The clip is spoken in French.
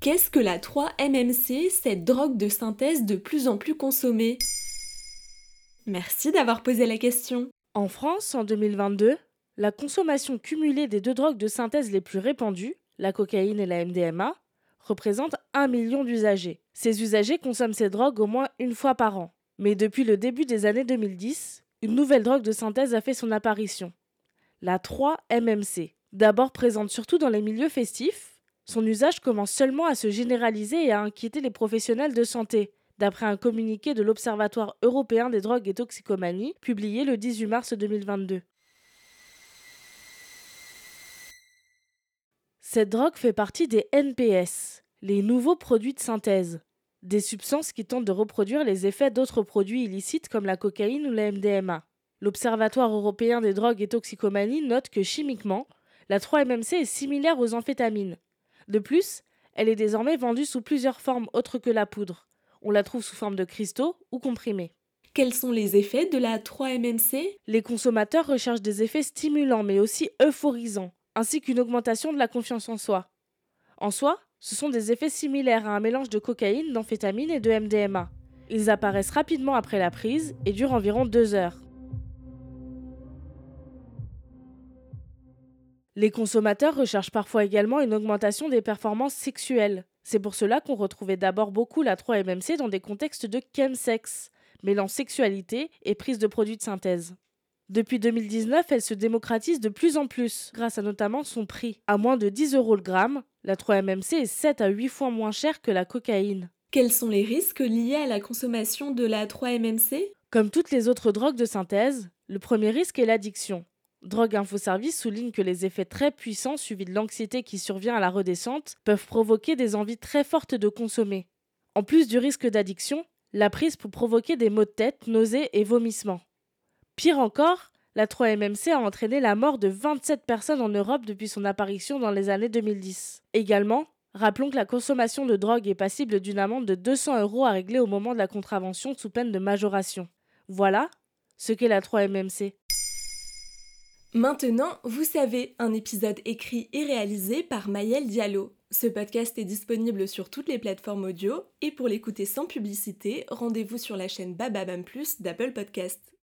Qu'est-ce que la 3-MMC, cette drogue de synthèse de plus en plus consommée? Merci d'avoir posé la question. En France, en 2022, la consommation cumulée des deux drogues de synthèse les plus répandues, la cocaïne et la MDMA, représente 1 million d'usagers. Ces usagers consomment ces drogues au moins une fois par an. Mais depuis le début des années 2010, une nouvelle drogue de synthèse a fait son apparition, la 3-MMC. D'abord présente surtout dans les milieux festifs, son usage commence seulement à se généraliser et à inquiéter les professionnels de santé, d'après un communiqué de l'Observatoire européen des drogues et toxicomanies publié le 18 mars 2022. Cette drogue fait partie des NPS, les nouveaux produits de synthèse, des substances qui tentent de reproduire les effets d'autres produits illicites comme la cocaïne ou la MDMA. L'Observatoire européen des drogues et toxicomanies note que chimiquement, la 3-MMC est similaire aux amphétamines, de plus, elle est désormais vendue sous plusieurs formes autres que la poudre. On la trouve sous forme de cristaux ou comprimés. Quels sont les effets de la 3-MMC Les consommateurs recherchent des effets stimulants mais aussi euphorisants, ainsi qu'une augmentation de la confiance en soi. En soi, ce sont des effets similaires à un mélange de cocaïne, d'amphétamine et de MDMA. Ils apparaissent rapidement après la prise et durent environ deux heures. Les consommateurs recherchent parfois également une augmentation des performances sexuelles. C'est pour cela qu'on retrouvait d'abord beaucoup la 3-MMC dans des contextes de chemsex, mêlant sexualité et prise de produits de synthèse. Depuis 2019, elle se démocratise de plus en plus, grâce à notamment son prix. À moins de 10 euros le gramme, la 3-MMC est 7 à 8 fois moins chère que la cocaïne. Quels sont les risques liés à la consommation de la 3-MMC Comme toutes les autres drogues de synthèse, le premier risque est l'addiction. Drogue Info Service souligne que les effets très puissants suivis de l'anxiété qui survient à la redescente peuvent provoquer des envies très fortes de consommer. En plus du risque d'addiction, la prise peut provoquer des maux de tête, nausées et vomissements. Pire encore, la 3-MMC a entraîné la mort de 27 personnes en Europe depuis son apparition dans les années 2010. Également, rappelons que la consommation de drogue est passible d'une amende de 200 euros à régler au moment de la contravention sous peine de majoration. Voilà ce qu'est la 3-MMC. Maintenant, vous savez, un épisode écrit et réalisé par Mayel Diallo. Ce podcast est disponible sur toutes les plateformes audio et pour l'écouter sans publicité, rendez-vous sur la chaîne Bababam Plus d'Apple Podcast.